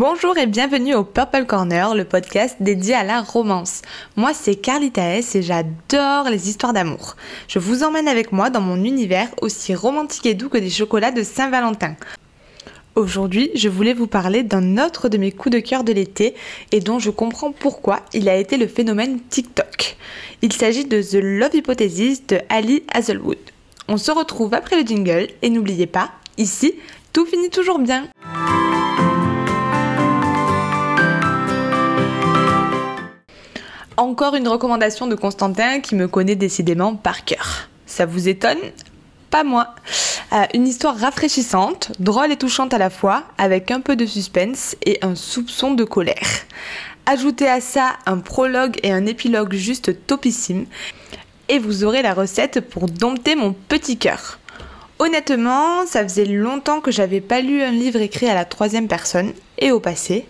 Bonjour et bienvenue au Purple Corner, le podcast dédié à la romance. Moi c'est Carlita S et j'adore les histoires d'amour. Je vous emmène avec moi dans mon univers aussi romantique et doux que des chocolats de Saint-Valentin. Aujourd'hui, je voulais vous parler d'un autre de mes coups de cœur de l'été et dont je comprends pourquoi il a été le phénomène TikTok. Il s'agit de The Love Hypothesis de Ali Hazelwood. On se retrouve après le jingle et n'oubliez pas, ici, tout finit toujours bien. Encore une recommandation de Constantin qui me connaît décidément par cœur. Ça vous étonne Pas moi. Euh, une histoire rafraîchissante, drôle et touchante à la fois, avec un peu de suspense et un soupçon de colère. Ajoutez à ça un prologue et un épilogue juste topissime, et vous aurez la recette pour dompter mon petit cœur. Honnêtement, ça faisait longtemps que j'avais pas lu un livre écrit à la troisième personne et au passé.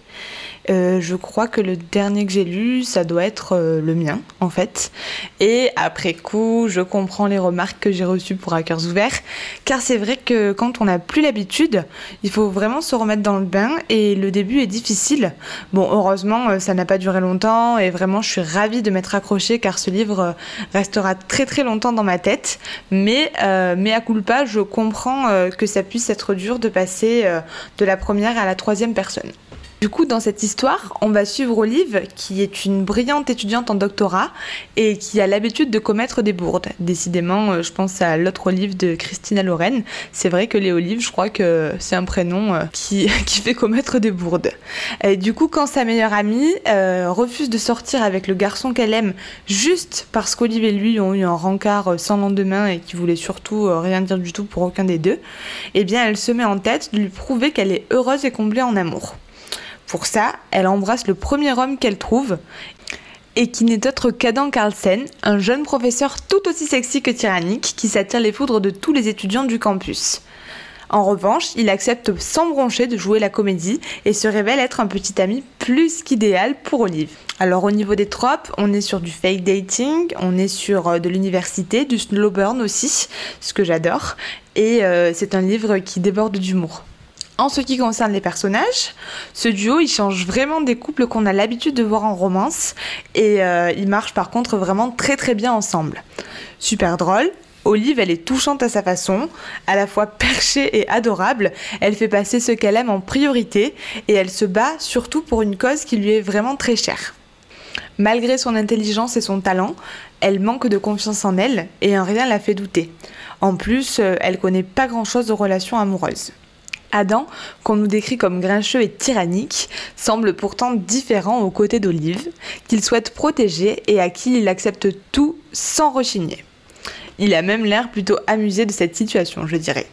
Euh, je crois que le dernier que j'ai lu, ça doit être euh, le mien, en fait. Et après coup, je comprends les remarques que j'ai reçues pour cœurs ouverts, car c'est vrai que quand on n'a plus l'habitude, il faut vraiment se remettre dans le bain, et le début est difficile. Bon, heureusement, euh, ça n'a pas duré longtemps, et vraiment, je suis ravie de m'être accrochée, car ce livre restera très très longtemps dans ma tête. Mais, mais à culpa, je comprends que ça puisse être dur de passer de la première à la troisième personne. Du coup, dans cette histoire, on va suivre Olive, qui est une brillante étudiante en doctorat et qui a l'habitude de commettre des bourdes. Décidément, euh, je pense à l'autre Olive de Christina Lorraine. C'est vrai que les Olives, je crois que c'est un prénom euh, qui, qui fait commettre des bourdes. Et du coup, quand sa meilleure amie euh, refuse de sortir avec le garçon qu'elle aime juste parce qu'Olive et lui ont eu un rencard sans lendemain et qui voulait surtout rien dire du tout pour aucun des deux, eh bien, elle se met en tête de lui prouver qu'elle est heureuse et comblée en amour. Pour ça, elle embrasse le premier homme qu'elle trouve et qui n'est autre qu'Adam Carlsen, un jeune professeur tout aussi sexy que tyrannique qui s'attire les foudres de tous les étudiants du campus. En revanche, il accepte sans broncher de jouer la comédie et se révèle être un petit ami plus qu'idéal pour Olive. Alors au niveau des tropes, on est sur du fake dating, on est sur euh, de l'université, du slow burn aussi, ce que j'adore, et euh, c'est un livre qui déborde d'humour. En ce qui concerne les personnages, ce duo il change vraiment des couples qu'on a l'habitude de voir en romance et euh, ils marchent par contre vraiment très très bien ensemble. Super drôle, Olive, elle est touchante à sa façon, à la fois perchée et adorable. Elle fait passer ce qu'elle aime en priorité et elle se bat surtout pour une cause qui lui est vraiment très chère. Malgré son intelligence et son talent, elle manque de confiance en elle et un rien la fait douter. En plus, euh, elle connaît pas grand chose de relations amoureuses. Adam, qu'on nous décrit comme grincheux et tyrannique, semble pourtant différent aux côtés d'Olive, qu'il souhaite protéger et à qui il accepte tout sans rechigner. Il a même l'air plutôt amusé de cette situation, je dirais.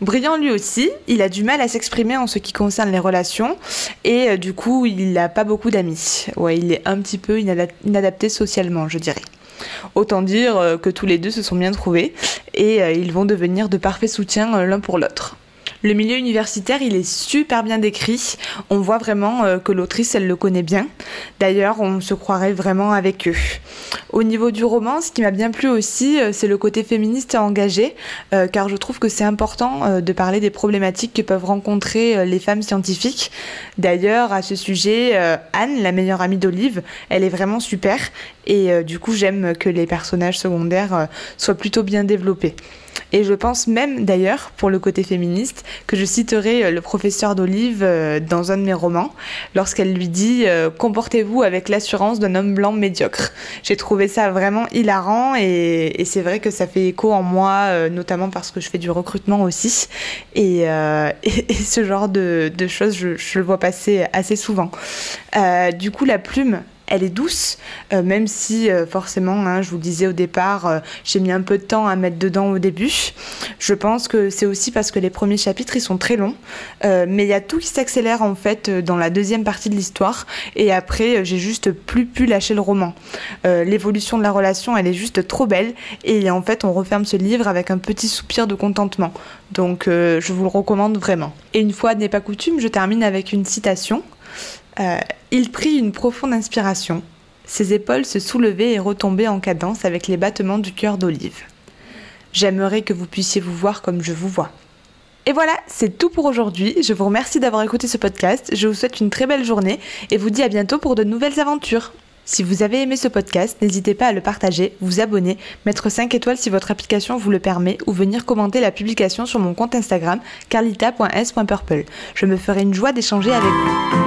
Brillant lui aussi, il a du mal à s'exprimer en ce qui concerne les relations et euh, du coup il n'a pas beaucoup d'amis. Ouais, il est un petit peu inadapté socialement, je dirais. Autant dire euh, que tous les deux se sont bien trouvés et euh, ils vont devenir de parfaits soutiens l'un pour l'autre. Le milieu universitaire, il est super bien décrit. On voit vraiment euh, que l'autrice, elle le connaît bien. D'ailleurs, on se croirait vraiment avec eux. Au niveau du roman, ce qui m'a bien plu aussi, euh, c'est le côté féministe et engagé, euh, car je trouve que c'est important de parler des problématiques que peuvent rencontrer les femmes scientifiques. D'ailleurs, à ce sujet, Anne, la meilleure amie d'Olive, elle est vraiment super, et du coup, j'aime que les personnages secondaires soient plutôt bien développés. Et je pense même d'ailleurs, pour le côté féministe, que je citerai euh, le professeur d'Olive euh, dans un de mes romans, lorsqu'elle lui dit euh, Comportez-vous avec l'assurance d'un homme blanc médiocre. J'ai trouvé ça vraiment hilarant et, c'est vrai que ça fait écho en moi, notamment parce que je fais du recrutement aussi. Et, ce genre de, choses, je, je, le vois passer assez souvent. du coup, la plume elle est douce, euh, même si euh, forcément, hein, je vous le disais au départ, euh, j'ai mis un peu de temps à mettre dedans au début. Je pense que c'est aussi parce que les premiers chapitres, ils sont très longs, mais il y a tout qui s'accélère en fait dans la deuxième partie de l'histoire, et après, j'ai juste plus pu lâcher le roman. L'évolution de la relation, elle est juste trop belle, et en fait, on referme ce livre avec un petit soupir de contentement. Donc, je vous le recommande vraiment. Et une fois n'est pas coutume, je termine avec une citation. Euh, il prit une profonde inspiration. Ses épaules se soulevaient et retombaient en cadence avec les battements du cœur d'Olive. J'aimerais que vous puissiez vous voir comme je vous vois. Et voilà, c'est tout pour aujourd'hui. Je vous remercie d'avoir écouté ce podcast. Je vous souhaite une très belle journée et vous dis à bientôt pour de nouvelles aventures. Si vous avez aimé ce podcast, n'hésitez pas à le partager, vous abonner, mettre 5 étoiles si votre application vous le permet ou venir commenter la publication sur mon compte Instagram carlita.s.purple. Je me ferai une joie d'échanger avec vous.